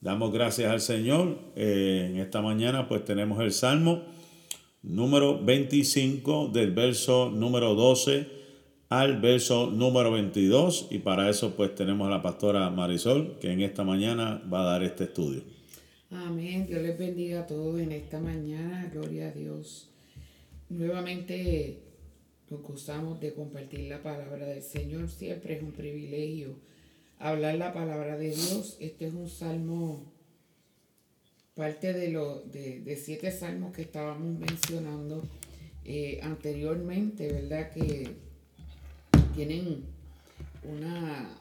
Damos gracias al Señor. Eh, en esta mañana pues tenemos el Salmo número 25 del verso número 12 al verso número 22 y para eso pues tenemos a la pastora Marisol que en esta mañana va a dar este estudio. Amén. Dios les bendiga a todos en esta mañana. Gloria a Dios. Nuevamente nos gozamos de compartir la palabra del Señor. Siempre es un privilegio hablar la palabra de Dios. Este es un salmo, parte de, lo, de, siete salmos que estábamos mencionando eh, anteriormente, ¿verdad? Que tienen una,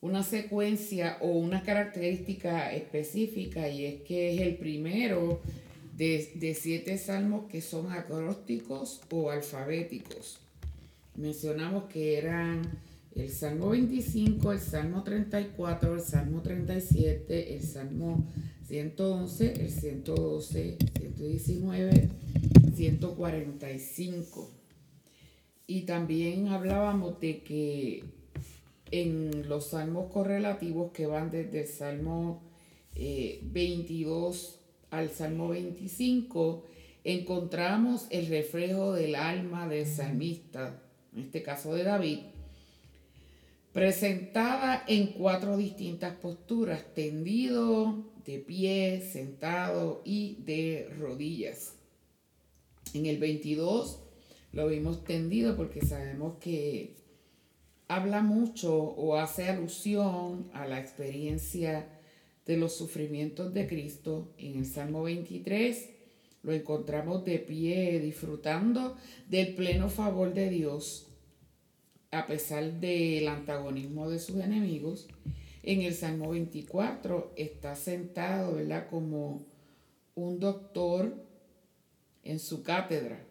una secuencia o una característica específica y es que es el primero de, de siete salmos que son acrósticos o alfabéticos. Mencionamos que eran el Salmo 25, el Salmo 34, el Salmo 37, el Salmo 111, el 112, 119, 145. Y también hablábamos de que en los salmos correlativos que van desde el Salmo 22 eh, al Salmo 25, encontramos el reflejo del alma del salmista, en este caso de David, presentada en cuatro distintas posturas, tendido, de pie, sentado y de rodillas. En el 22 lo vimos tendido porque sabemos que habla mucho o hace alusión a la experiencia de los sufrimientos de Cristo. En el Salmo 23 lo encontramos de pie, disfrutando del pleno favor de Dios a pesar del antagonismo de sus enemigos, en el Salmo 24 está sentado, ¿verdad? Como un doctor en su cátedra,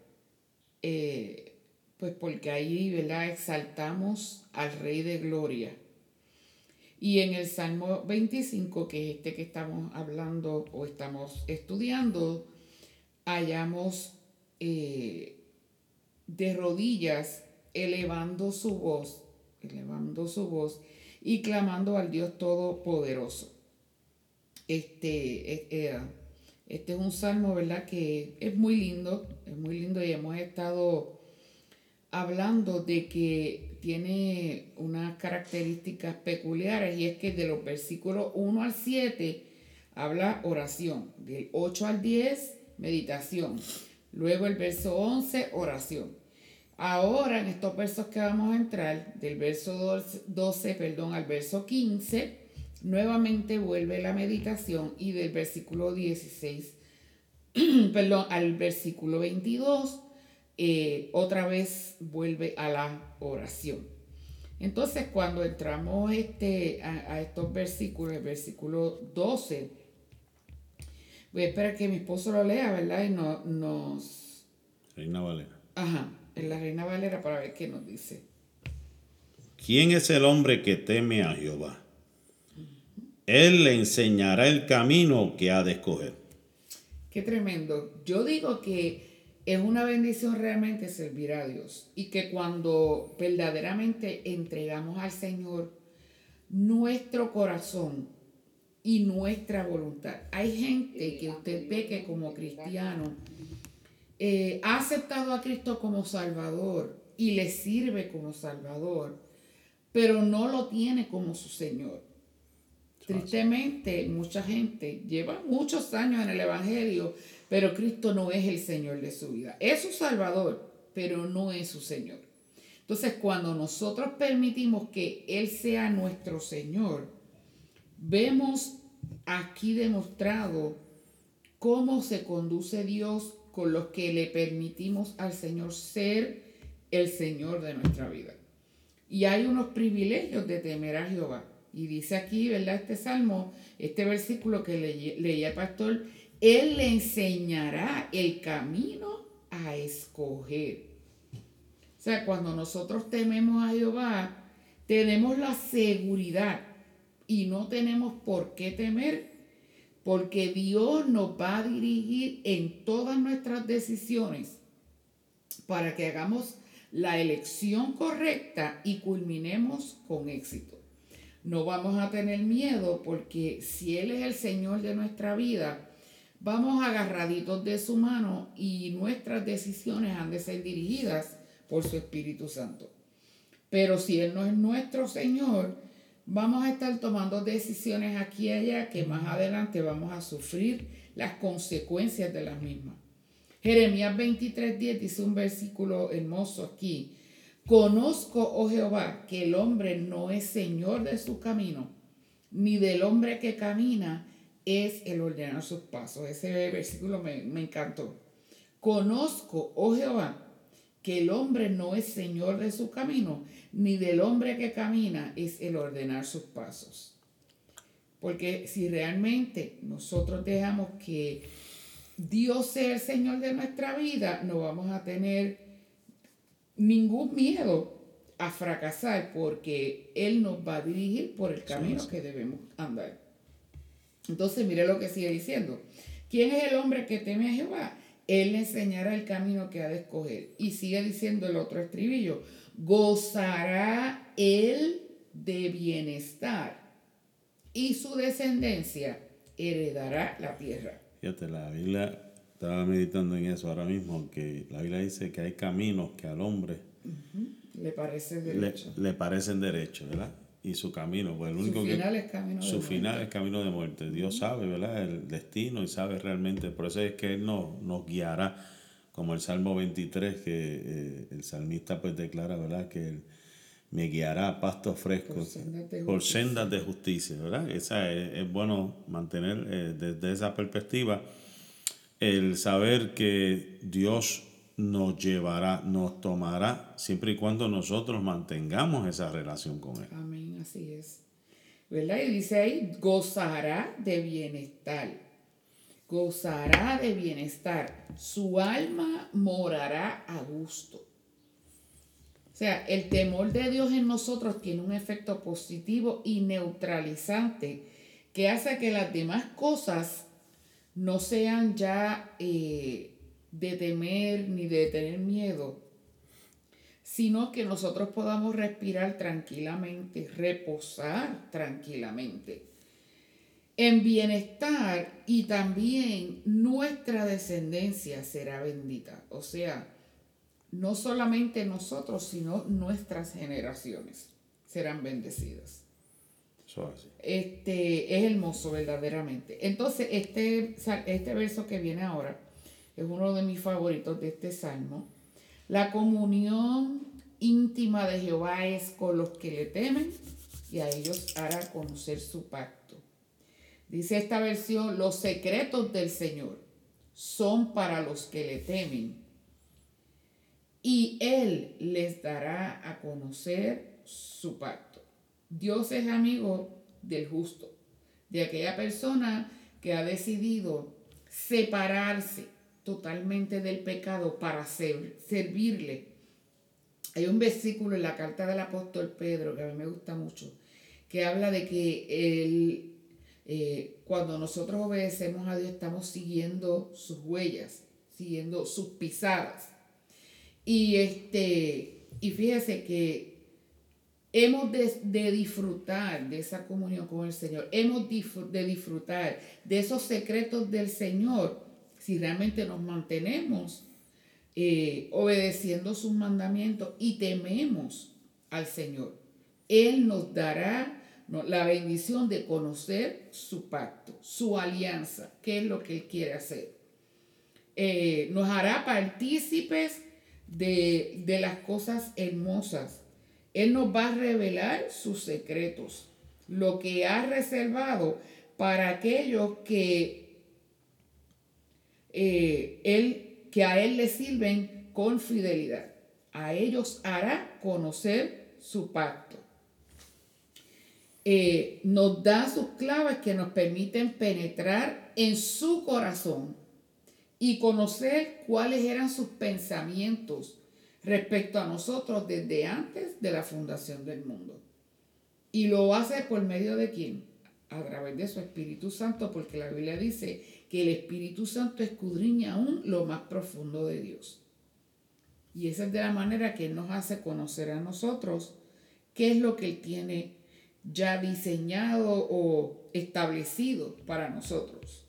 eh, pues porque ahí, ¿verdad? Exaltamos al Rey de Gloria. Y en el Salmo 25, que es este que estamos hablando o estamos estudiando, hallamos eh, de rodillas elevando su voz, elevando su voz y clamando al Dios Todopoderoso. Este, eh, este es un salmo, ¿verdad? Que es muy lindo, es muy lindo y hemos estado hablando de que tiene unas características peculiares y es que de los versículos 1 al 7 habla oración, del 8 al 10 meditación, luego el verso 11 oración. Ahora, en estos versos que vamos a entrar, del verso 12, perdón, al verso 15, nuevamente vuelve la meditación y del versículo 16, perdón, al versículo 22, eh, otra vez vuelve a la oración. Entonces, cuando entramos este, a, estos versículos, el versículo 12, voy a esperar que mi esposo lo lea, ¿verdad? Y no, nos... Reina Valera. Ajá en la Reina Valera para ver qué nos dice. ¿Quién es el hombre que teme a Jehová? Él le enseñará el camino que ha de escoger. Qué tremendo. Yo digo que es una bendición realmente servir a Dios y que cuando verdaderamente entregamos al Señor nuestro corazón y nuestra voluntad. Hay gente que usted ve que como cristiano eh, ha aceptado a Cristo como Salvador y le sirve como Salvador, pero no lo tiene como su Señor. Tristemente, mucha gente lleva muchos años en el Evangelio, pero Cristo no es el Señor de su vida. Es su Salvador, pero no es su Señor. Entonces, cuando nosotros permitimos que Él sea nuestro Señor, vemos aquí demostrado cómo se conduce Dios con los que le permitimos al Señor ser el Señor de nuestra vida. Y hay unos privilegios de temer a Jehová. Y dice aquí, ¿verdad? Este salmo, este versículo que leía el pastor, Él le enseñará el camino a escoger. O sea, cuando nosotros tememos a Jehová, tenemos la seguridad y no tenemos por qué temer porque Dios nos va a dirigir en todas nuestras decisiones para que hagamos la elección correcta y culminemos con éxito. No vamos a tener miedo porque si Él es el Señor de nuestra vida, vamos agarraditos de su mano y nuestras decisiones han de ser dirigidas por su Espíritu Santo. Pero si Él no es nuestro Señor, vamos a estar tomando decisiones aquí y allá que más adelante vamos a sufrir las consecuencias de las mismas. Jeremías 23:10 dice un versículo hermoso aquí. Conozco, oh Jehová, que el hombre no es señor de su camino, ni del hombre que camina es el ordenar sus pasos. Ese versículo me, me encantó. Conozco, oh Jehová, que el hombre no es señor de su camino, ni del hombre que camina es el ordenar sus pasos. Porque si realmente nosotros dejamos que Dios sea el Señor de nuestra vida, no vamos a tener ningún miedo a fracasar porque Él nos va a dirigir por el camino que debemos andar. Entonces, mire lo que sigue diciendo. ¿Quién es el hombre que teme a Jehová? Él le enseñará el camino que ha de escoger. Y sigue diciendo el otro estribillo, gozará él de bienestar y su descendencia heredará la tierra. Fíjate, la Biblia estaba meditando en eso ahora mismo, que la Biblia dice que hay caminos que al hombre le parecen derechos. Le, parecen derechos, ¿verdad? Y su camino, pues el único su final es camino de su final es camino de muerte. Dios sabe, ¿verdad? El destino y sabe realmente, por eso es que Él nos, nos guiará como el Salmo 23, que eh, el salmista pues declara, ¿verdad? Que él me guiará a pastos frescos por sendas de, justicia, ¿verdad? Esa es, bueno mantener eh, desde esa perspectiva el saber que Dios nos llevará, nos tomará, siempre y cuando nosotros mantengamos esa relación con Él. Amén, así es. ¿Verdad? Y dice ahí, gozará de bienestar gozará de bienestar, su alma morará a gusto. O sea, el temor de Dios en nosotros tiene un efecto positivo y neutralizante que hace que las demás cosas no sean ya eh, de temer ni de tener miedo, sino que nosotros podamos respirar tranquilamente, reposar tranquilamente en bienestar y también nuestra descendencia será bendita. O sea, no solamente nosotros, sino nuestras generaciones serán bendecidas. Este es hermoso verdaderamente. Entonces, este, este verso que viene ahora es uno de mis favoritos de este salmo. La comunión íntima de Jehová es con los que le temen y a ellos hará conocer su pacto. Dice esta versión, los secretos del Señor son para los que le temen y Él les dará a conocer su pacto. Dios es amigo del justo, de aquella persona que ha decidido separarse totalmente del pecado para servirle. Hay un versículo en la carta del apóstol Pedro que a mí me gusta mucho, que habla de que eh, cuando nosotros obedecemos a Dios, estamos siguiendo sus huellas, siguiendo sus pisadas. Y, este, y fíjese que hemos de, disfrutar de esa comunión con el Señor, hemos de disfrutar de esos secretos del Señor si realmente nos mantenemos eh, obedeciendo sus mandamientos y tememos al Señor. Él nos dará la bendición de conocer su pacto, su alianza, qué es lo que Él quiere hacer. Eh, nos hará partícipes de, de las cosas hermosas. Él nos va a revelar sus secretos, lo que ha reservado para aquellos que, eh, él, que a Él le sirven con fidelidad. A ellos hará conocer su pacto. Eh, nos da sus claves que nos permiten penetrar en su corazón y conocer cuáles eran sus pensamientos respecto a nosotros desde antes de la fundación del mundo. Y lo hace por medio de quién? A través de su Espíritu Santo, porque la Biblia dice que el Espíritu Santo escudriña aún lo más profundo de Dios. Y esa es de la manera que Él nos hace conocer a nosotros qué es lo que Él tiene ya diseñado o establecido para nosotros.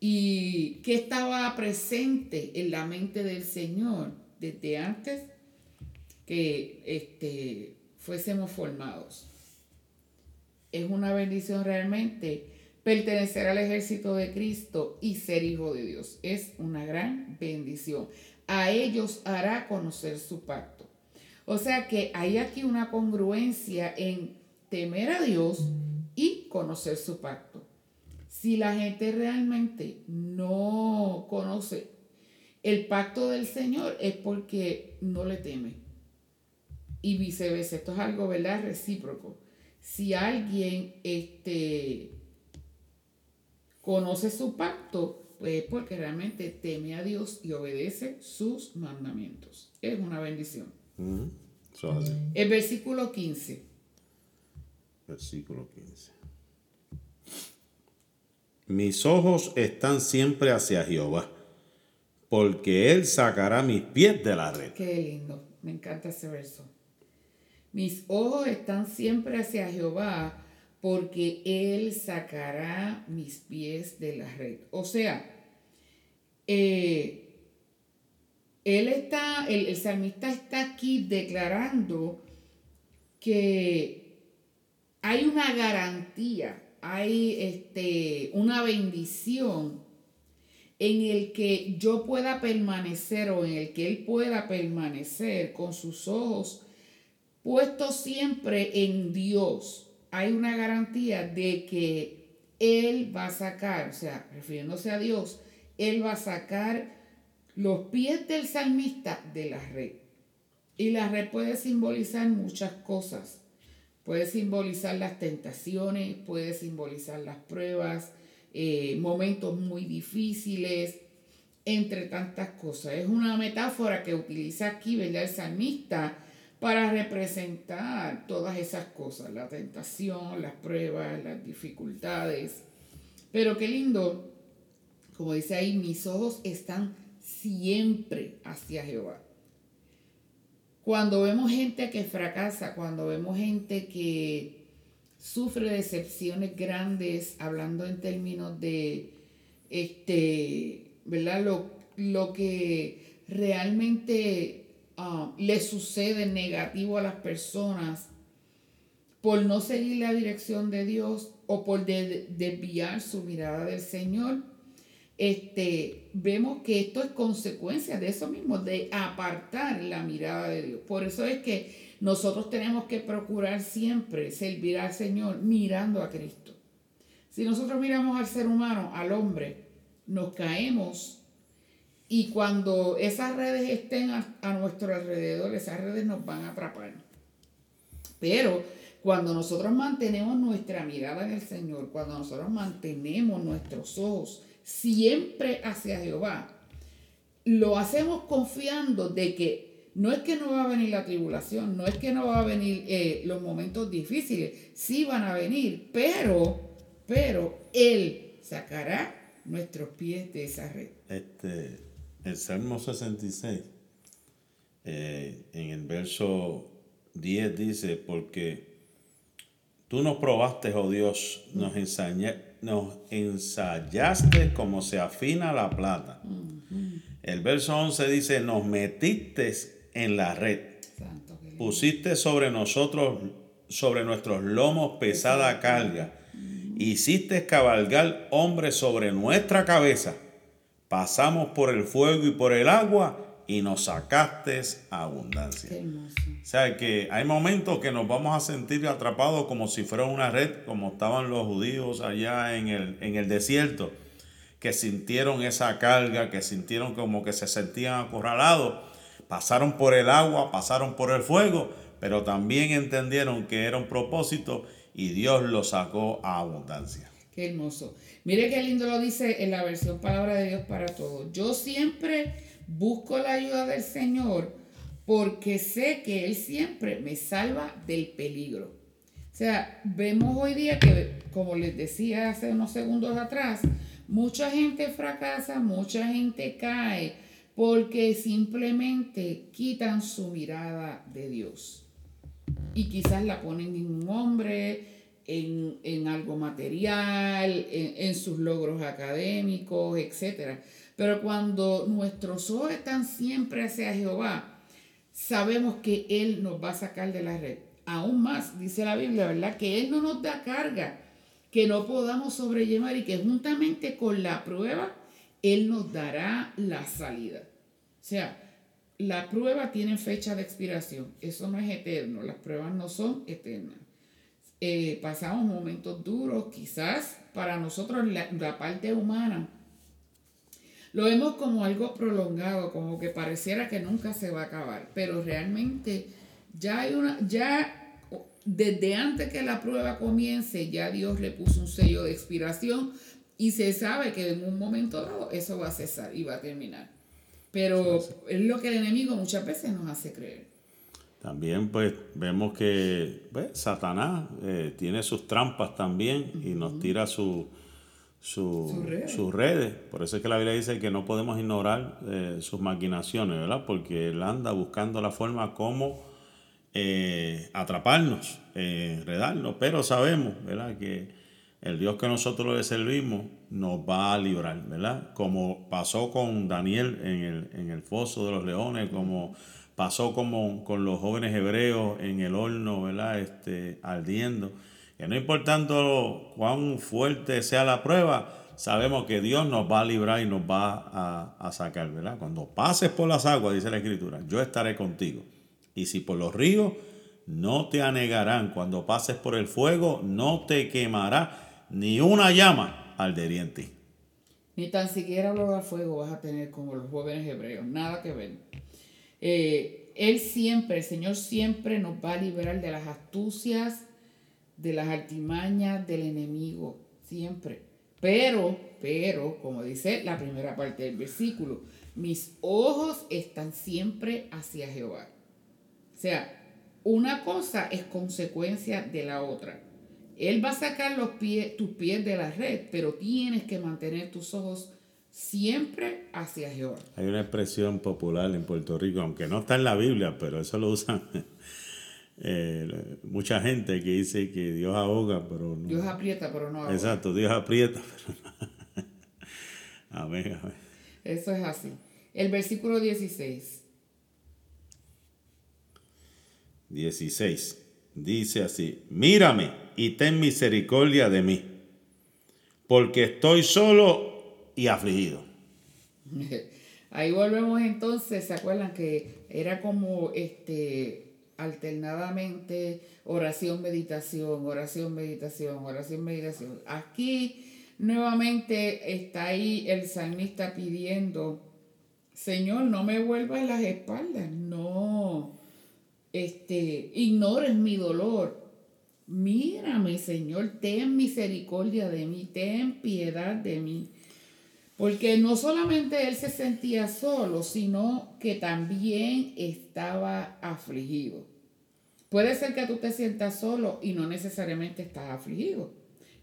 Y que estaba presente en la mente del Señor desde antes que este, fuésemos formados. Es una bendición realmente pertenecer al ejército de Cristo y ser hijo de Dios. Es una gran bendición. A ellos hará conocer su pacto. O sea que hay aquí una congruencia en temer a Dios y conocer su pacto. Si la gente realmente no conoce el pacto del Señor es porque no le teme. Y viceversa, esto es algo, ¿verdad? Recíproco. Si alguien este, conoce su pacto, pues es porque realmente teme a Dios y obedece sus mandamientos. Es una bendición. El versículo 15. Versículo 15. Mis ojos están siempre hacia Jehová, porque Él sacará mis pies de la red. Qué lindo, me encanta ese verso. Mis ojos están siempre hacia Jehová, porque Él sacará mis pies de la red. O sea, eh, él está, el, el salmista está aquí declarando que hay una garantía, hay este, una bendición en el que yo pueda permanecer o en el que Él pueda permanecer con sus ojos puestos siempre en Dios. Hay una garantía de que Él va a sacar, o sea, refiriéndose a Dios, Él va a sacar los pies del salmista de la red. Y la red puede simbolizar muchas cosas. Puede simbolizar las tentaciones, puede simbolizar las pruebas, eh, momentos muy difíciles, entre tantas cosas. Es una metáfora que utiliza aquí el salmista para representar todas esas cosas, la tentación, las pruebas, las dificultades. Pero qué lindo, como dice ahí, mis ojos están siempre hacia Jehová. Cuando vemos gente que fracasa, cuando vemos gente que sufre decepciones grandes, hablando en términos de, este, ¿verdad? Lo, lo que realmente ah, le sucede negativo a las personas por no seguir la dirección de Dios o por desviar su mirada del Señor, este, vemos que esto es consecuencia de eso mismo, de apartar la mirada de Dios. Por eso es que nosotros tenemos que procurar siempre servir al Señor mirando a Cristo. Si nosotros miramos al ser humano, al hombre, nos caemos y cuando esas redes estén a, a nuestro alrededor, esas redes nos van a atrapar. Pero cuando nosotros mantenemos nuestra mirada en el Señor, cuando nosotros mantenemos nuestros ojos siempre hacia Jehová, lo hacemos confiando de que no es que no va a venir la tribulación, no es que no va a venir eh, los momentos difíciles, sí van a venir, pero, pero Él sacará nuestros pies de esa red. Este, el Salmo 66, eh, en el verso 10 dice, porque tú nos probaste, oh Dios, nos enseñaste nos ensayaste como se afina la plata. El verso 11 dice, nos metiste en la red. Pusiste sobre nosotros, sobre nuestros lomos pesada carga. Hiciste cabalgar hombres sobre nuestra cabeza. Pasamos por el fuego y por el agua y nos sacaste abundancia. O sea que hay momentos que nos vamos a sentir atrapados como si fuera una red, como estaban los judíos allá en el, en el desierto, que sintieron esa carga, que sintieron como que se sentían acorralados, pasaron por el agua, pasaron por el fuego, pero también entendieron que era un propósito y Dios los sacó a abundancia. Qué hermoso. Mire qué lindo lo dice en la versión Palabra de Dios para todos. Yo siempre Busco la ayuda del Señor porque sé que Él siempre me salva del peligro. O sea, vemos hoy día que, como les decía hace unos segundos atrás, mucha gente fracasa, mucha gente cae porque simplemente quitan su mirada de Dios. Y quizás la ponen en un hombre, en, algo material, en, sus logros académicos, etc. Pero cuando nuestros ojos están siempre hacia Jehová, sabemos que Él nos va a sacar de la red. Aún más, dice la Biblia, ¿verdad? Que Él no nos da carga que no podamos sobrellevar y que juntamente con la prueba, Él nos dará la salida. O sea, la prueba tiene fecha de expiración. Eso no es eterno. Las pruebas no son eternas. Eh, pasamos momentos duros, quizás para nosotros la, parte humana. Lo vemos como algo prolongado, como que pareciera que nunca se va a acabar, pero realmente ya hay una, ya desde antes que la prueba comience, ya Dios le puso un sello de expiración y se sabe que en un momento dado eso va a cesar y va a terminar. Pero es lo que el enemigo muchas veces nos hace creer. También pues vemos que pues, Satanás eh, tiene sus trampas también y nos tira su, sus redes. Por eso es que la Biblia dice que no podemos ignorar eh, sus maquinaciones, ¿verdad? Porque él anda buscando la forma como eh, atraparnos, enredarnos, pero sabemos, ¿verdad? Que el Dios que nosotros le servimos nos va a librar, ¿verdad? Como pasó con Daniel en el, en el foso de los leones, como pasó como con los jóvenes hebreos en el horno, ¿verdad? Este, ardiendo. Que no importando cuán fuerte sea la prueba, sabemos que Dios nos va a librar y nos va a, sacar, ¿verdad? Cuando pases por las aguas, dice la Escritura, yo estaré contigo. Y si por los ríos, no te anegarán. Cuando pases por el fuego, no te quemará ni una llama ardería en ti. Ni tan siquiera olor a fuego vas a tener como los jóvenes hebreos, nada que ver. Eh, él siempre, el Señor siempre nos va a liberar de las astucias, de las artimañas del enemigo, siempre. Pero, pero, como dice la primera parte del versículo, mis ojos están siempre hacia Jehová. O sea, una cosa es consecuencia de la otra. Él va a sacar los pies, tus pies de la red, pero tienes que mantener tus ojos siempre hacia Jehová. Hay una expresión popular en Puerto Rico, aunque no está en la Biblia, pero eso lo usan eh, mucha gente que dice que Dios ahoga, pero no. Dios aprieta, pero no ahoga. Exacto, Dios aprieta, pero no. amén, amén. Eso es así. El versículo 16. 16. Dice así, mírame y ten misericordia de mí, porque estoy solo y afligido. Ahí volvemos entonces, ¿se acuerdan que era como este alternadamente oración, meditación, oración, meditación, oración, meditación? Aquí nuevamente está ahí el salmista pidiendo, Señor, no me vuelvas las espaldas, no, este, ignores mi dolor. Mírame, Señor, ten misericordia de mí, ten piedad de mí. Porque no solamente él se sentía solo, sino que también estaba afligido. Puede ser que tú te sientas solo y no necesariamente estás afligido.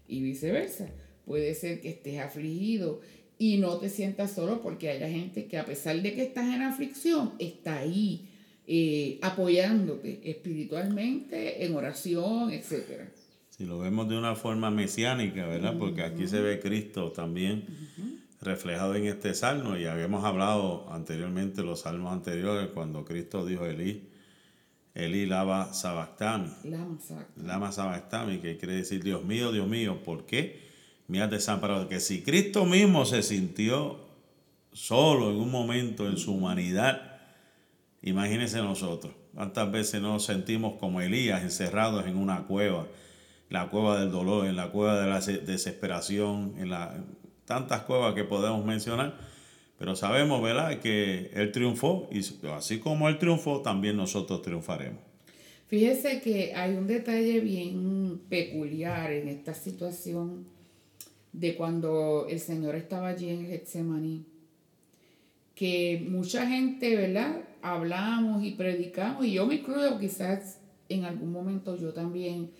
Y viceversa. Puede ser que estés afligido y no te sientas solo porque haya gente que a pesar de que estás en aflicción, está ahí eh, apoyándote espiritualmente, en oración, etc. Si lo vemos de una forma mesiánica, ¿verdad? Porque aquí se ve Cristo también reflejado en este salmo y habíamos hablado anteriormente los salmos anteriores cuando Cristo dijo Elí, Elí lava sabactami. Lama sabactami. que quiere decir Dios mío, Dios mío, ¿por qué me has desamparado? Que si Cristo mismo se sintió solo en un momento en su humanidad, imagínense nosotros. ¿Cuántas veces nos sentimos como Elías encerrados en una cueva? La cueva del dolor, en la cueva de la desesperación, en la, tantas cuevas que podemos mencionar, pero sabemos, ¿verdad?, que Él triunfó y así como Él triunfó, también nosotros triunfaremos. Fíjese que hay un detalle bien peculiar en esta situación de cuando el Señor estaba allí en Getsemaní, que mucha gente, ¿verdad?, hablamos y predicamos, y yo me incluyo quizás en algún momento yo también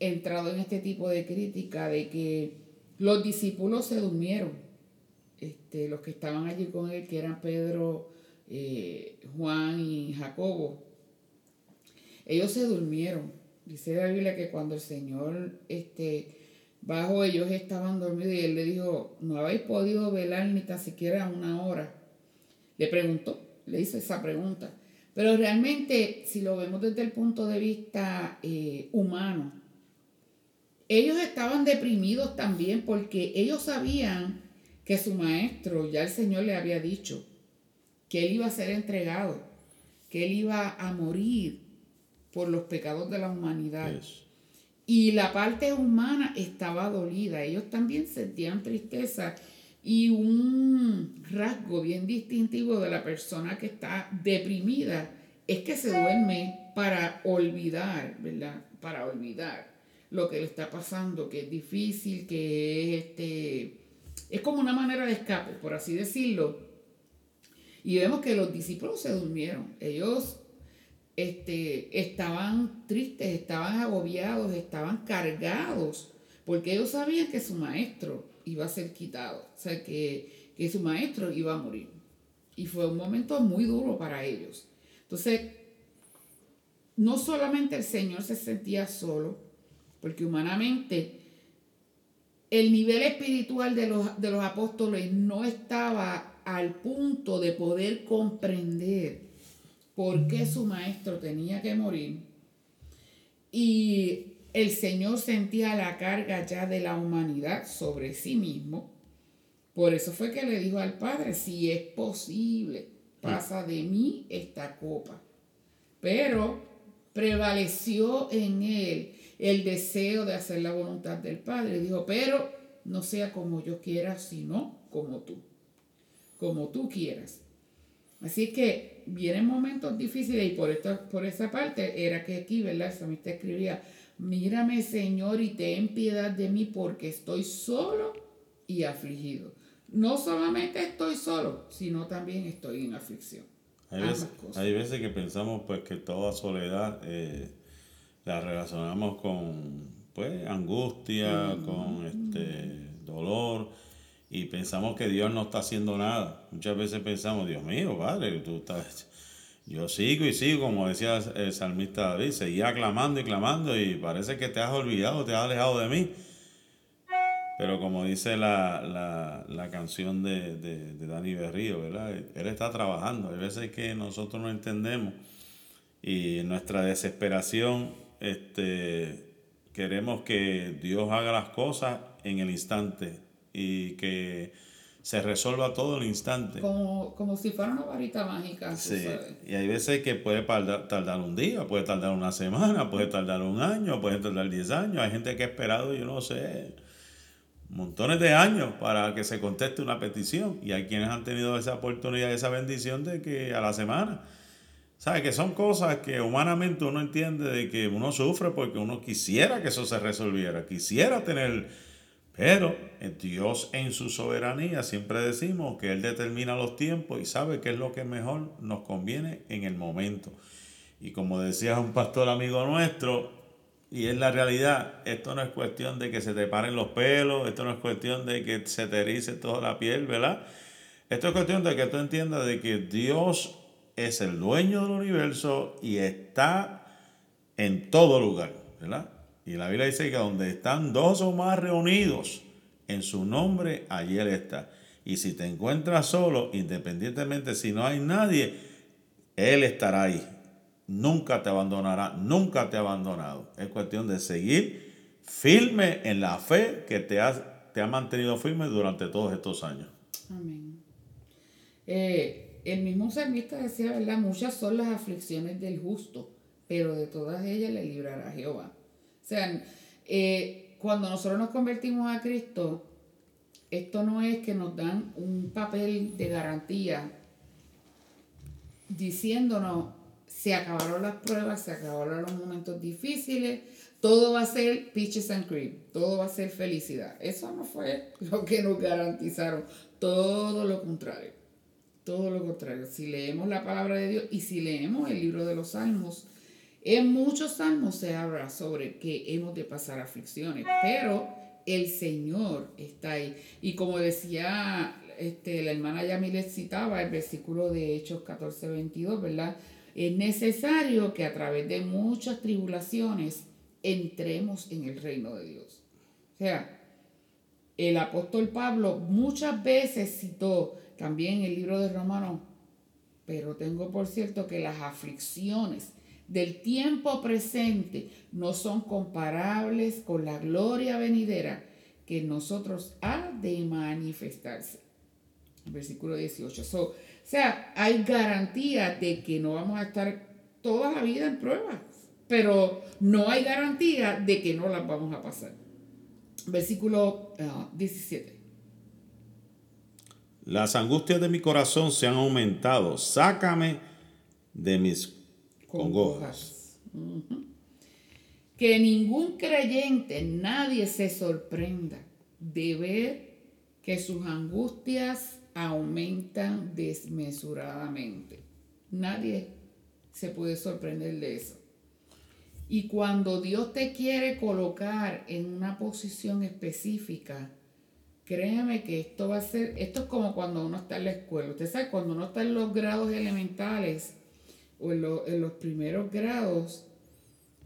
he entrado en este tipo de crítica de que los discípulos se durmieron, este, los que estaban allí con él, que eran Pedro, eh, Juan y Jacobo. ellos se durmieron. Dice la Biblia que cuando el Señor este, bajo ellos estaban dormidos y él le dijo, no habéis podido velar ni tan siquiera una hora. Le preguntó, le hizo esa pregunta. Pero realmente, si lo vemos desde el punto de vista eh, humano, ellos estaban deprimidos también porque ellos sabían que su maestro, ya el Señor le había dicho, que él iba a ser entregado, que él iba a morir por los pecados de la humanidad. Y la parte humana estaba dolida, ellos también sentían tristeza y un rasgo bien distintivo de la persona que está deprimida es que se duerme para olvidar, ¿verdad? Para olvidar lo que le está pasando, que es difícil, que es este es como una manera de escape, por así decirlo. Y vemos que los discípulos se durmieron. Ellos este, estaban tristes, estaban agobiados, estaban cargados, porque ellos sabían que su maestro iba a ser quitado, o sea, que, que su maestro iba a morir. Y fue un momento muy duro para ellos. Entonces, no solamente el Señor se sentía solo, porque humanamente el nivel espiritual de los, de los apóstoles no estaba al punto de poder comprender por qué su maestro tenía que morir. Y el Señor sentía la carga ya de la humanidad sobre sí mismo. Por eso fue que le dijo al Padre, si es posible, pasa de mí esta copa. Pero prevaleció en él el deseo de hacer la voluntad del Padre. Dijo, pero no sea como yo quiera, sino como tú, como tú quieras. Así que vienen momentos difíciles y por, esta, por esa parte era que aquí, ¿verdad? te escribía, mírame Señor y ten piedad de mí porque estoy solo y afligido. No solamente estoy solo, sino también estoy en aflicción. Hay veces, hay veces que pensamos pues que toda soledad eh, la relacionamos con pues angustia, con este dolor y pensamos que Dios no está haciendo nada. Muchas veces pensamos, Dios mío, Padre, tú estás yo sigo y sigo, como decía el salmista David, seguía clamando y clamando y parece que te has olvidado, te has alejado de mí. Pero como dice la, canción de, de, de, Dani Berrío, ¿verdad? Él está trabajando. Hay veces que nosotros no entendemos y nuestra desesperación este, queremos que Dios haga las cosas en el instante y que se resuelva todo en el instante. Como, si fuera una varita mágica. Sí, y hay veces que puede tardar, un día, puede tardar una semana, puede tardar un año, puede tardar 10 años. Hay gente que ha esperado, yo no sé, montones de años para que se conteste una petición. Y hay quienes han tenido esa oportunidad, esa bendición de que a la semana ¿Sabes? Que son cosas que humanamente uno entiende de que uno sufre porque uno quisiera que eso se resolviera, quisiera tener... Pero Dios en su soberanía siempre decimos que Él determina los tiempos y sabe qué es lo que mejor nos conviene en el momento. Y como decía un pastor amigo nuestro, y es la realidad, esto no es cuestión de que se te paren los pelos, esto no es cuestión de que se te erice toda la piel, ¿verdad? Esto es cuestión de que tú entiendas de que Dios es el dueño del universo y está en todo lugar, ¿verdad? Y la Biblia dice que donde están dos o más reunidos en su nombre, allí Él está. Y si te encuentras solo, independientemente si no hay nadie, Él estará ahí. Nunca te abandonará, nunca te ha abandonado. Es cuestión de seguir firme en la fe que te ha, te ha mantenido firme durante todos estos años. Amén. Eh, el mismo salmista decía, ¿verdad? Muchas son las aflicciones del justo, pero de todas ellas le librará Jehová. O sea, eh, cuando nosotros nos convertimos a Cristo, esto no es que nos dan un papel de garantía diciéndonos, se acabaron las pruebas, se acabaron los momentos difíciles, todo va a ser peaches and cream, todo va a ser felicidad. Eso no fue lo que nos garantizaron, todo lo contrario. Todo lo contrario, si leemos la palabra de Dios y si leemos el libro de los salmos, en muchos salmos se habla sobre que hemos de pasar aflicciones, pero el Señor está ahí. Y como decía este, la hermana Yamilet citaba el versículo de Hechos 14, 22, ¿verdad? es necesario que a través de muchas tribulaciones entremos en el reino de Dios. O sea, el apóstol Pablo muchas veces citó también el libro de Romanos, pero tengo por cierto que las aflicciones del tiempo presente no son comparables con la gloria venidera que nosotros ha de manifestarse. Versículo 18. o sea, hay garantía de que no vamos a estar toda la vida en pruebas, pero no hay garantía de que no las vamos a pasar. Versículo 17. Ah, las angustias de mi corazón se han aumentado. Sácame de mis congojas. Que ningún creyente, nadie se sorprenda de ver que sus angustias aumentan desmesuradamente. Nadie se puede sorprender de eso. Y cuando Dios te quiere colocar en una posición específica, créeme que esto va a ser, esto es como cuando uno está en la escuela. Usted sabe, cuando uno está en los grados elementales o en, los primeros grados,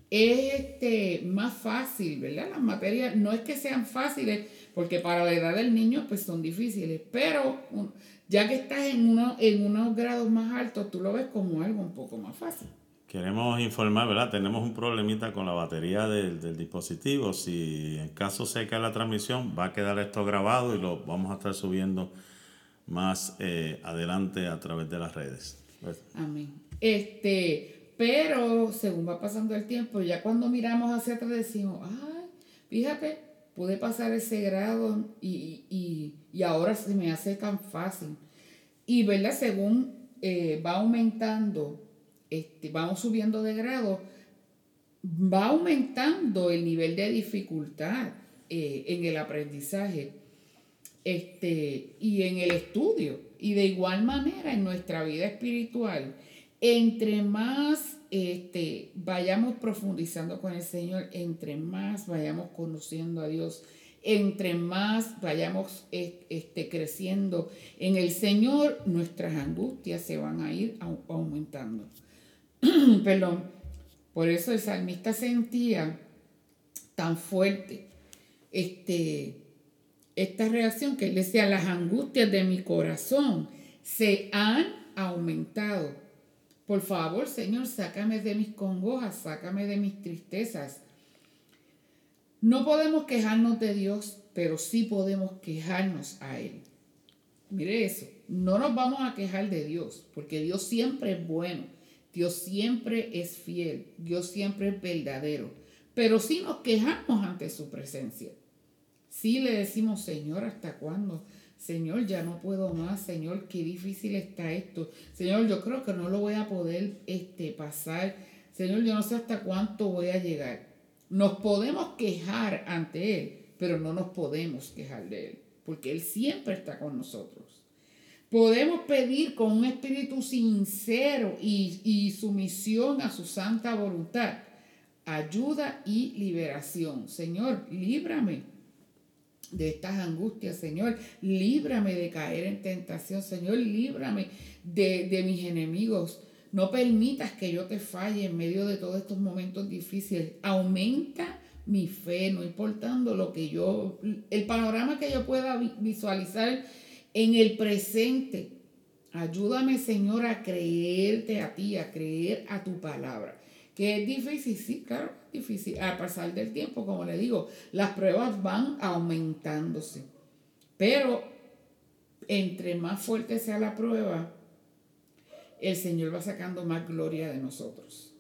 es este, más fácil, ¿verdad? Las materias no es que sean fáciles, porque para la edad del niño pues son difíciles, pero ya que estás en, uno, en unos grados más altos, tú lo ves como algo un poco más fácil. Queremos informar, ¿verdad? Tenemos un problemita con la batería del, dispositivo. Si en caso se cae la transmisión, va a quedar esto grabado y lo vamos a estar subiendo más eh, adelante a través de las redes. Amén. Este, pero según va pasando el tiempo, ya cuando miramos hacia atrás decimos, ay, fíjate, pude pasar ese grado y, ahora se me hace tan fácil. Y, ¿verdad? Según eh, va aumentando este, vamos subiendo de grado, va aumentando el nivel de dificultad eh, en el aprendizaje este, y en el estudio. Y de igual manera en nuestra vida espiritual, entre más este, vayamos profundizando con el Señor, entre más vayamos conociendo a Dios, entre más vayamos este, creciendo en el Señor, nuestras angustias se van a ir aumentando. perdón, por eso el salmista sentía tan fuerte este, esta reacción que él decía, las angustias de mi corazón se han aumentado. Por favor, Señor, sácame de mis congojas, sácame de mis tristezas. No podemos quejarnos de Dios, pero sí podemos quejarnos a Él. Mire eso, no nos vamos a quejar de Dios, porque Dios siempre es bueno Dios siempre es fiel, Dios siempre es verdadero, pero si nos quejamos ante su presencia. Si le decimos, Señor, ¿hasta cuándo? Señor, ya no puedo más, Señor, qué difícil está esto. Señor, yo creo que no lo voy a poder este, pasar. Señor, yo no sé hasta cuánto voy a llegar. Nos podemos quejar ante Él, pero no nos podemos quejar de Él, porque Él siempre está con nosotros. Podemos pedir con un espíritu sincero y, sumisión a su santa voluntad ayuda y liberación. Señor, líbrame de estas angustias, Señor. Líbrame de caer en tentación, Señor. Líbrame de, de, mis enemigos. No permitas que yo te falle en medio de todos estos momentos difíciles. Aumenta mi fe, no importando lo que yo, el panorama que yo pueda visualizar en el presente. Ayúdame, Señor, a creerte a ti, a creer a tu palabra. Que es difícil, sí, claro, difícil. Al pasar del tiempo, como le digo, las pruebas van aumentándose. Pero entre más fuerte sea la prueba, el Señor va sacando más gloria de nosotros.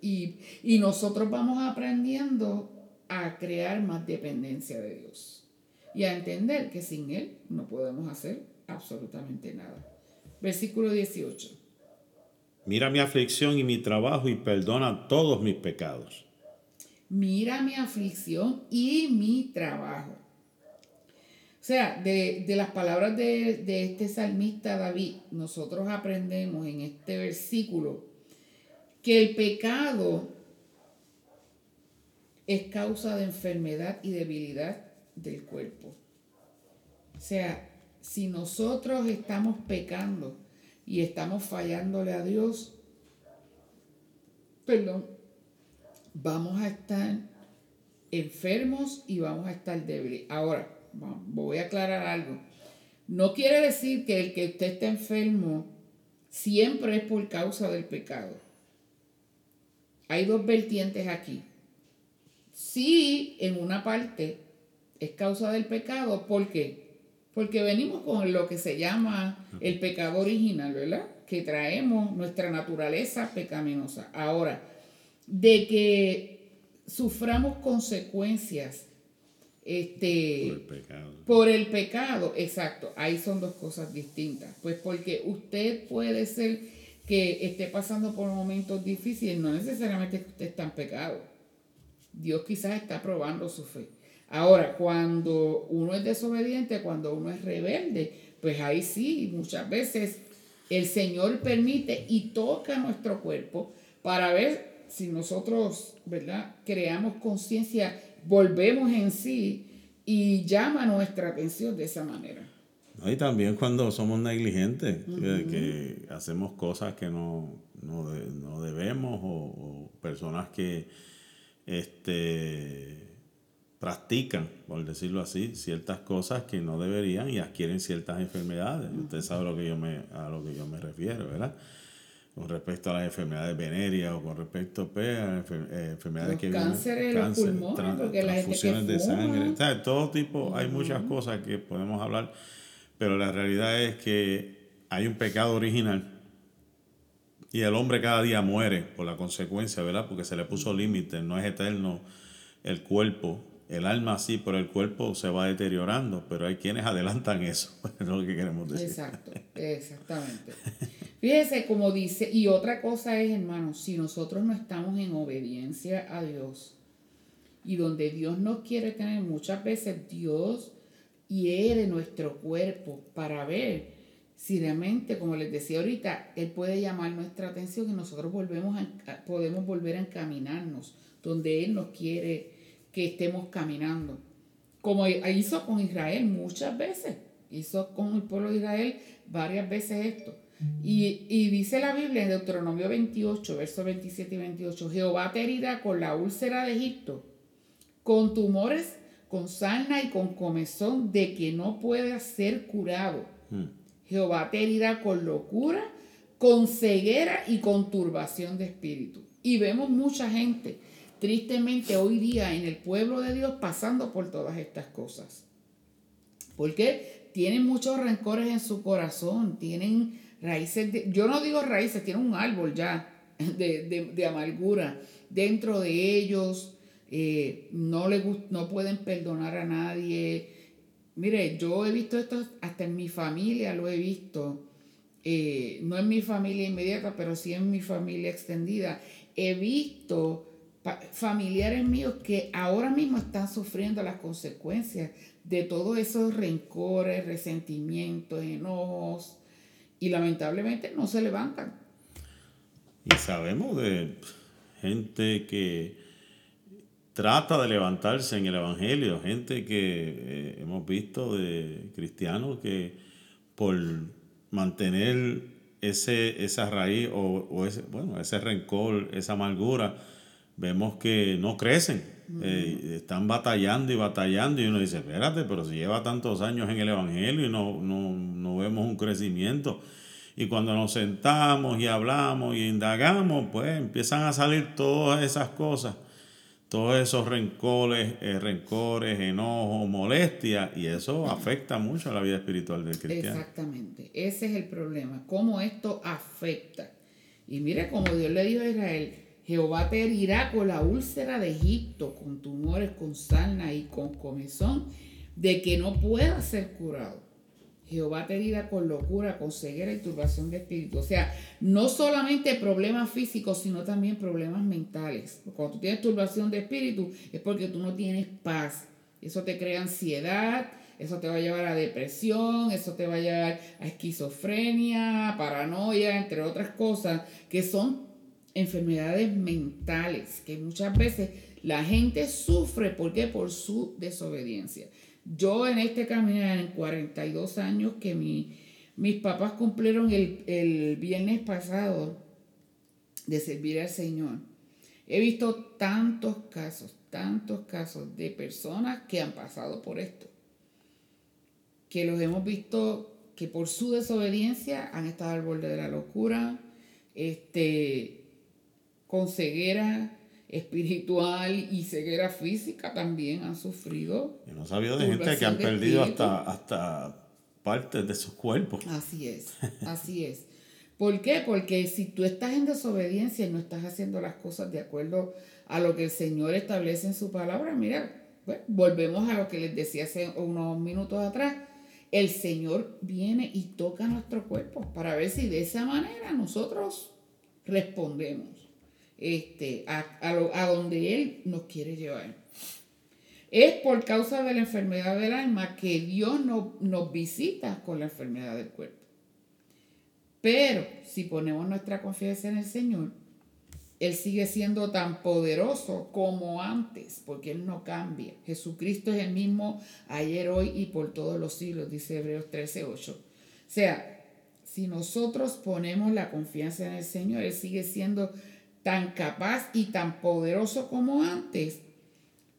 Y, y nosotros vamos aprendiendo a crear más dependencia de Dios y a entender que sin Él no podemos hacer absolutamente nada. Versículo 18. Mira mi aflicción y mi trabajo y perdona todos mis pecados. Mira mi aflicción y mi trabajo. O sea, de, las palabras de, de este salmista David, nosotros aprendemos en este versículo que el pecado es causa de enfermedad y debilidad del cuerpo. O sea, si nosotros estamos pecando y estamos fallándole a Dios, perdón, vamos a estar enfermos y vamos a estar débiles. Ahora, voy a aclarar algo. No quiere decir que el que usted esté enfermo siempre es por causa del pecado. Hay dos vertientes aquí. Sí, en una parte es causa del pecado, ¿por qué? Porque venimos con lo que se llama el pecado original, ¿verdad? Que traemos nuestra naturaleza pecaminosa. Ahora, de que suframos consecuencias este, por el pecado. Por el pecado, exacto. Ahí son dos cosas distintas. Pues porque usted puede ser que esté pasando por momentos difíciles, no necesariamente que usted está en pecado. Dios quizás está probando su fe. Ahora, cuando uno es desobediente, cuando uno es rebelde, pues ahí sí, muchas veces el Señor permite y toca nuestro cuerpo para ver si nosotros, ¿verdad? Creamos conciencia volvemos en sí y llama nuestra atención de esa manera. Y también cuando somos negligentes, que, hacemos cosas que no, debemos o, personas que este, practican, por decirlo así, ciertas cosas que no deberían y adquieren ciertas enfermedades. Usted sabe lo que yo me, a lo que yo me refiero, ¿verdad? con respecto a las enfermedades venéreas o con respecto pues, a eh, enfermedades que cánceres vienen, cáncer, pulmones, porque transfusiones de sangre, todo tipo, hay muchas cosas que podemos hablar, pero la realidad es que hay un pecado original y el hombre cada día muere por la consecuencia, ¿verdad? Porque se le puso límite, no es eterno el cuerpo, el alma sí, pero el cuerpo se va deteriorando, pero hay quienes adelantan eso, es lo que queremos decir. Exacto, exactamente. Fíjese como dice, y otra cosa es, hermanos, si nosotros no estamos en obediencia a Dios y donde Dios nos quiere tener, muchas veces Dios hiere nuestro cuerpo para ver si realmente, como les decía ahorita, Él puede llamar nuestra atención y nosotros volvemos a, podemos volver a encaminarnos donde Él nos quiere que estemos caminando. Como hizo con Israel muchas veces, hizo con el pueblo de Israel varias veces esto. Y, y, dice la Biblia en Deuteronomio 28, versos 27 y 28, Jehová te herirá con la úlcera de Egipto, con tumores, con sarna y con comezón de que no pueda ser curado. Hmm. Jehová te herirá con locura, con ceguera y con turbación de espíritu. Y vemos mucha gente tristemente hoy día en el pueblo de Dios pasando por todas estas cosas. Porque tienen muchos rencores en su corazón, tienen raíces, de, yo no digo raíces, tienen un árbol ya de, amargura dentro de ellos, eh, no, le, no pueden perdonar a nadie. Mire, yo he visto esto hasta en mi familia, lo he visto. Eh, no en mi familia inmediata, pero sí en mi familia extendida. He visto familiares míos que ahora mismo están sufriendo las consecuencias de todos esos rencores, resentimientos, enojos y lamentablemente no se levantan. Y sabemos de gente que trata de levantarse en el Evangelio, gente que eh, hemos visto de cristianos que por mantener ese, esa raíz o, o ese, bueno, ese rencor, esa amargura, vemos que no crecen, eh, están batallando y batallando y uno dice, espérate, pero si lleva tantos años en el Evangelio y no, no, vemos un crecimiento. Y cuando nos sentamos y hablamos y indagamos, pues empiezan a salir todas esas cosas, todos esos rencores, eh, rencores, enojos, molestias, y eso afecta mucho a la vida espiritual del cristiano. Exactamente, ese es el problema, cómo esto afecta. Y mire como Dios le dijo a Israel, Jehová te herirá con la úlcera de Egipto, con tumores, con sarna y con comezón, de que no pueda ser curado. Jehová te herirá con locura, con ceguera y turbación de espíritu. O sea, no solamente problemas físicos, sino también problemas mentales. Cuando tú tienes turbación de espíritu es porque tú no tienes paz. Eso te crea ansiedad, eso te va a llevar a depresión, eso te va a llevar a esquizofrenia, paranoia, entre otras cosas, que son enfermedades mentales que muchas veces la gente sufre. ¿Por qué? Por su desobediencia. Yo en este camino, en 42 años que mi, mis papás cumplieron el, el viernes pasado de servir al Señor, He visto tantos casos, tantos casos de personas que han pasado por esto, que los hemos visto que por su desobediencia han estado al borde de la locura, este, con ceguera espiritual y ceguera física también han sufrido. Yo no sabía de gente que han perdido hasta, hasta partes de sus cuerpos. Así es, así es. ¿Por qué? Porque si tú estás en desobediencia y no estás haciendo las cosas de acuerdo a lo que el Señor establece en su palabra, mira, volvemos a lo que les decía hace unos minutos atrás. El Señor viene y toca nuestro cuerpo para ver si de esa manera nosotros respondemos este, a, a, donde Él nos quiere llevar. Es por causa de la enfermedad del alma que Dios no, nos visita con la enfermedad del cuerpo. Pero si ponemos nuestra confianza en el Señor, Él sigue siendo tan poderoso como antes, porque Él no cambia. Jesucristo es el mismo ayer, hoy y por todos los siglos, dice Hebreos 13:8. O sea, si nosotros ponemos la confianza en el Señor, Él sigue siendo tan capaz y tan poderoso como antes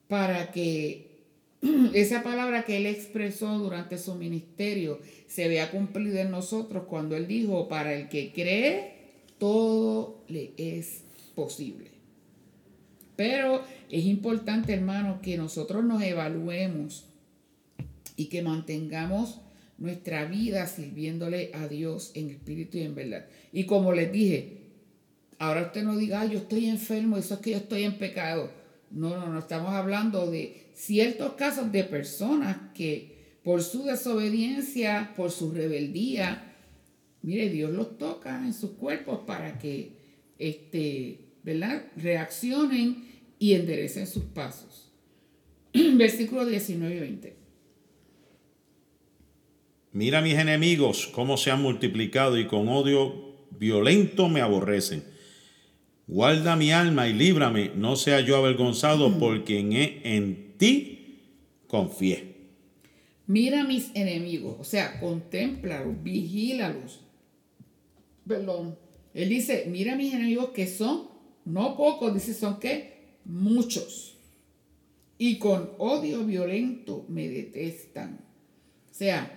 para que esa palabra que él expresó durante su ministerio se vea cumplida en nosotros cuando él dijo, para el que cree, todo le es posible. Pero es importante, hermano, que nosotros nos evaluemos y que mantengamos nuestra vida sirviéndole a Dios en espíritu y en verdad. Y como les dije, Ahora usted no diga, yo estoy enfermo, eso es que yo estoy en pecado. No, no, no, estamos hablando de ciertos casos de personas que por su desobediencia, por su rebeldía, mire, Dios los toca en sus cuerpos para que, este, ¿verdad? Reaccionen y enderecen sus pasos. Versículo 19 y 20. Mira mis enemigos cómo se han multiplicado y con odio violento me aborrecen Guarda mi alma y líbrame, no sea yo avergonzado, porque en, e, en ti confié. Mira mis enemigos, o sea, contémplalos, vigílalos. Perdón. Él dice, mira mis enemigos que son, no pocos, dice, son que muchos. Y con odio violento me detestan. O sea,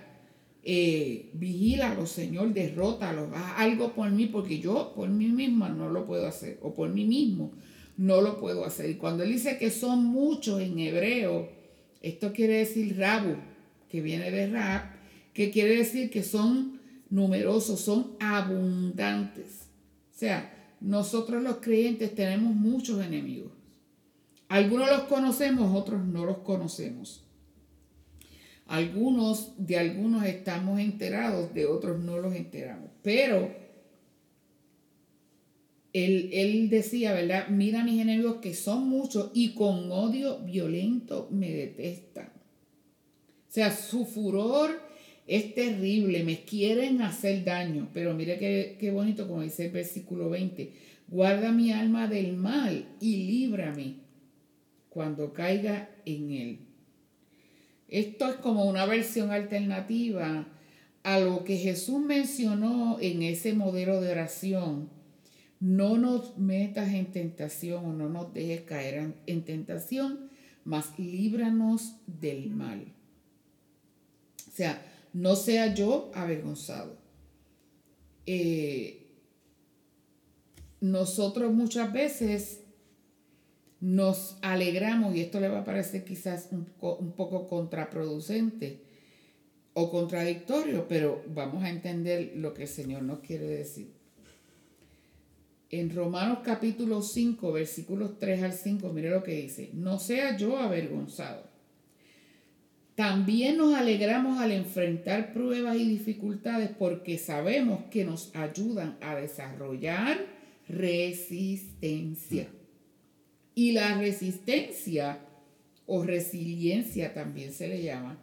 eh, vigílalo, Señor, derrótalo, haz algo por mí, porque yo por mí misma no lo puedo hacer, o por mí mismo no lo puedo hacer. Y cuando él dice que son muchos en hebreo, esto quiere decir rabu, que viene de rab, que quiere decir que son numerosos, son abundantes. O sea, nosotros los creyentes tenemos muchos enemigos. Algunos los conocemos, otros no los conocemos. Algunos, de algunos estamos enterados, de otros no los enteramos. Pero él, decía, ¿verdad? Mira mis enemigos que son muchos y con odio violento me detestan. O sea, su furor es terrible, me quieren hacer daño. Pero mire qué, qué bonito, como dice el versículo 20. Guarda mi alma del mal y líbrame cuando caiga en él. Esto es como una versión alternativa a lo que Jesús mencionó en ese modelo de oración. No nos metas en tentación o no nos dejes caer en tentación, mas líbranos del mal. O sea, no sea yo avergonzado. Eh, nosotros muchas veces nos alegramos, y esto le va a parecer quizás un, poco contraproducente o contradictorio, pero vamos a entender lo que el Señor nos quiere decir. En Romanos capítulo 5, versículos 3 al 5, mire lo que dice, no sea yo avergonzado. También nos alegramos al enfrentar pruebas y dificultades porque sabemos que nos ayudan a desarrollar resistencia. Y la resistencia o resiliencia también se le llama,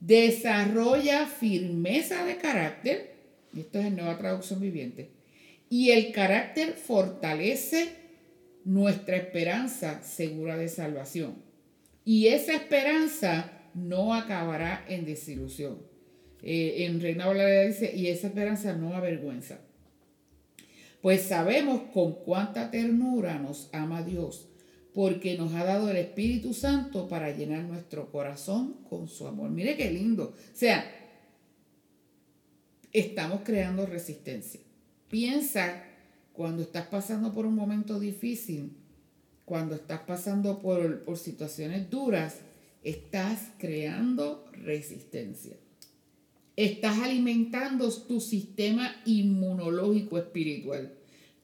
desarrolla firmeza de carácter, esto es en nueva traducción viviente, y el carácter fortalece nuestra esperanza segura de salvación. Y esa esperanza no acabará en desilusión. Eh, en Reina Valera dice, y esa esperanza no avergüenza. Pues sabemos con cuánta ternura nos ama Dios, porque nos ha dado el Espíritu Santo para llenar nuestro corazón con su amor. Mire qué lindo. O sea, estamos creando resistencia. Piensa cuando estás pasando por un momento difícil, cuando estás pasando por, por situaciones duras, estás creando resistencia. Estás alimentando tu sistema inmunológico espiritual,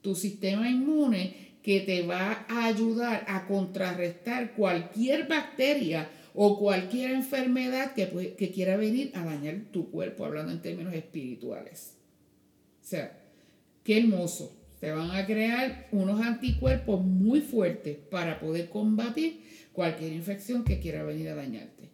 tu sistema inmune que te va a ayudar a contrarrestar cualquier bacteria o cualquier enfermedad que, que quiera venir a dañar tu cuerpo, hablando en términos espirituales. O sea, qué hermoso. Te van a crear unos anticuerpos muy fuertes para poder combatir cualquier infección que quiera venir a dañarte.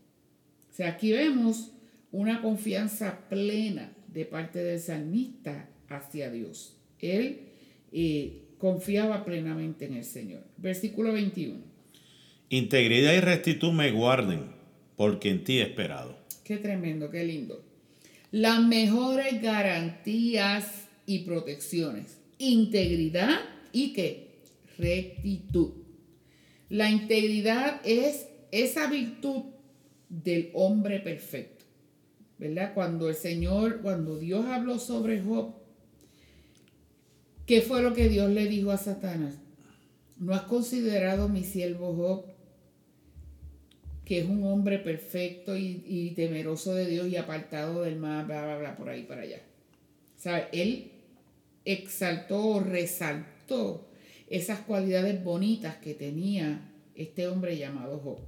O sea, aquí vemos una confianza plena de parte del salmista hacia Dios. Él eh, confiaba plenamente en el Señor. Versículo 21. Integridad y rectitud me guarden, porque en ti he esperado. Qué tremendo, qué lindo. Las mejores garantías y protecciones. Integridad y qué? Rectitud. La integridad es esa virtud del hombre perfecto. ¿Verdad? Cuando el Señor, cuando Dios habló sobre Job, ¿qué fue lo que Dios le dijo a Satanás? ¿No has considerado mi siervo Job, que es un hombre perfecto y, temeroso de Dios y apartado del mal, bla, bla, bla, por ahí para allá? ¿Sabe? Él exaltó, resaltó esas cualidades bonitas que tenía este hombre llamado Job.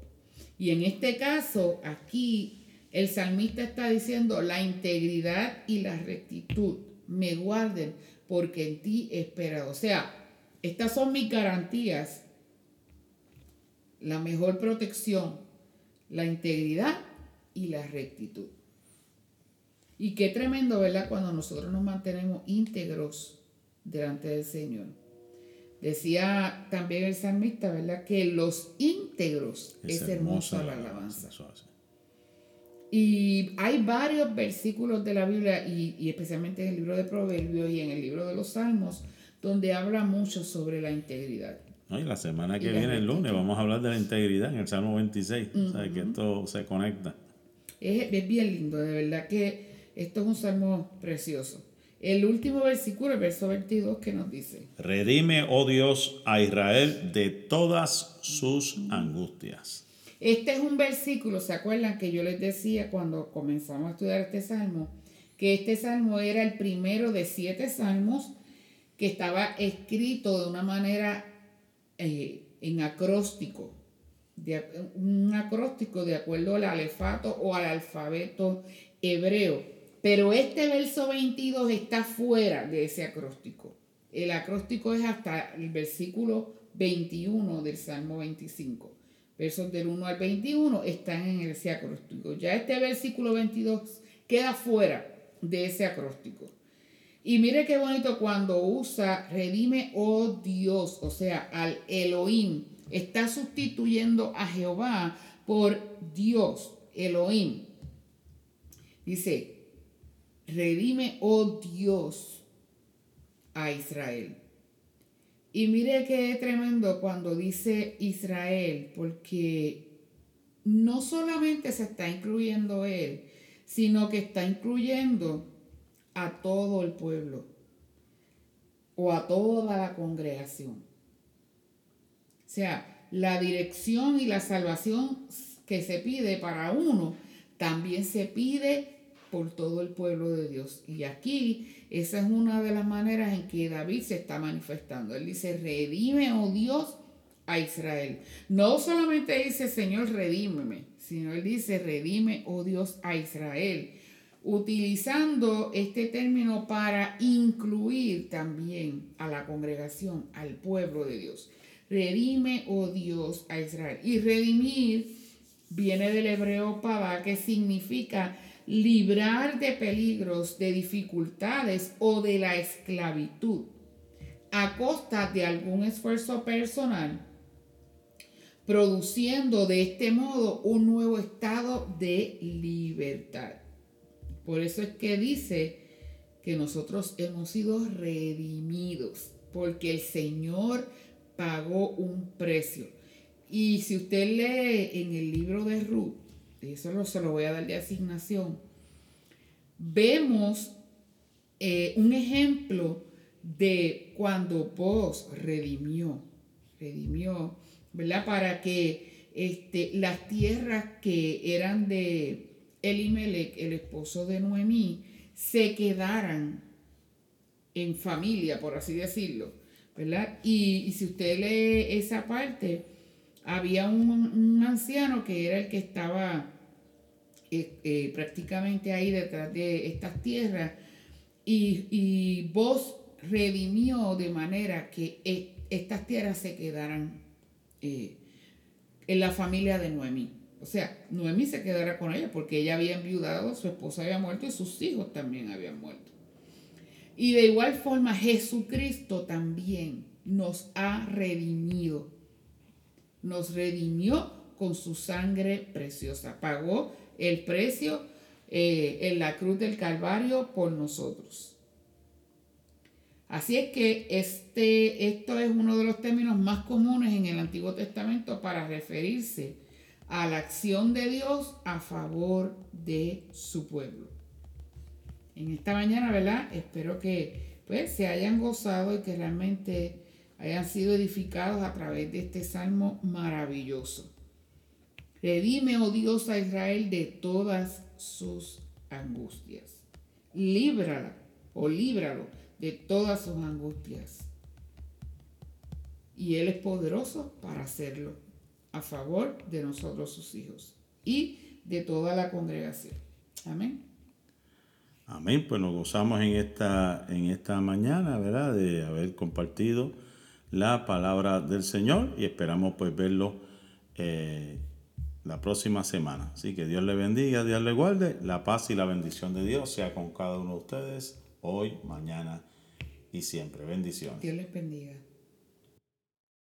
Y en este caso, aquí el salmista está diciendo, la integridad y la rectitud me guarden porque en ti he esperado. O sea, estas son mis garantías, la mejor protección, la integridad y la rectitud. Y qué tremendo, ¿verdad? Cuando nosotros nos mantenemos íntegros delante del Señor. Decía también el salmista, ¿verdad? Que los íntegros es, hermosa, la alabanza. Y hay varios versículos de la Biblia, y, especialmente en el libro de Proverbios y en el libro de los Salmos, donde habla mucho sobre la integridad. y la semana que viene, el lunes, vamos a hablar de la integridad en el Salmo 26. O sea, que esto se conecta. Es, es bien lindo, de verdad que esto es un salmo precioso. El último versículo, el verso 22, que nos dice: Redime, oh Dios, a Israel de todas sus angustias. Este es un versículo, ¿se acuerdan que yo les decía cuando comenzamos a estudiar este salmo? Que este salmo era el primero de siete salmos que estaba escrito de una manera eh, en acróstico, un acróstico de acuerdo al alefato o al alfabeto hebreo. Pero este verso 22 está fuera de ese acróstico. El acróstico es hasta el versículo 21 del Salmo 25 versos del 1 al 21 están en ese acróstico. Ya este versículo 22 queda fuera de ese acróstico. Y mire qué bonito cuando usa redime, oh Dios, o sea, al Elohim. Está sustituyendo a Jehová por Dios, Elohim. Dice, redime, oh Dios, a Israel. Y mire qué tremendo cuando dice Israel, porque no solamente se está incluyendo él, sino que está incluyendo a todo el pueblo o a toda la congregación. O sea, la dirección y la salvación que se pide para uno, también se pide por todo el pueblo de Dios. Y aquí esa es una de las maneras en que David se está manifestando. Él dice, redime, oh Dios, a Israel. No solamente dice, Señor, redímeme, sino él dice, redime, oh Dios, a Israel. Utilizando este término para incluir también a la congregación, al pueblo de Dios. Redime, oh Dios, a Israel. Y redimir viene del hebreo pava, que significa librar de peligros, de dificultades o de la esclavitud a costa de algún esfuerzo personal, produciendo de este modo un nuevo estado de libertad. Por eso es que dice que nosotros hemos sido redimidos, porque el Señor pagó un precio. Y si usted lee en el libro de Ruth, eso se lo voy a dar de asignación, vemos eh, un ejemplo de cuando vos redimió, redimió, ¿verdad? Para que este, las tierras que eran de Elimelech, el esposo de Noemí, se quedaran en familia, por así decirlo, ¿verdad? Y, si usted lee esa parte, había un, anciano que era el que estaba eh, eh, prácticamente ahí detrás de estas tierras, y, y vos redimió de manera que eh, estas tierras se quedaran en la familia de Noemí. O sea, Noemí se quedará con ella porque ella había enviudado, su esposa había muerto y sus hijos también habían muerto. Y de igual forma Jesucristo también nos ha redimido. Nos redimió con su sangre preciosa. Pagó el precio eh, en la cruz del Calvario por nosotros. Así es que este, esto es uno de los términos más comunes en el Antiguo Testamento para referirse a la acción de Dios a favor de su pueblo. En esta mañana, ¿verdad? Espero que pues se hayan gozado y que realmente hayan sido edificados a través de este salmo maravilloso. Redime, oh Dios, a Israel de todas sus angustias. Líbrala o líbralo de todas sus angustias. Y Él es poderoso para hacerlo a favor de nosotros sus hijos y de toda la congregación. Amén. Amén, pues nos gozamos en esta, en esta mañana, ¿verdad? De haber compartido la palabra del Señor y esperamos pues verlo eh, la próxima semana. Así que Dios le bendiga, Dios le guarde, la paz y la bendición de Dios sea con cada uno de ustedes hoy, mañana y siempre. Bendiciones. Dios les bendiga.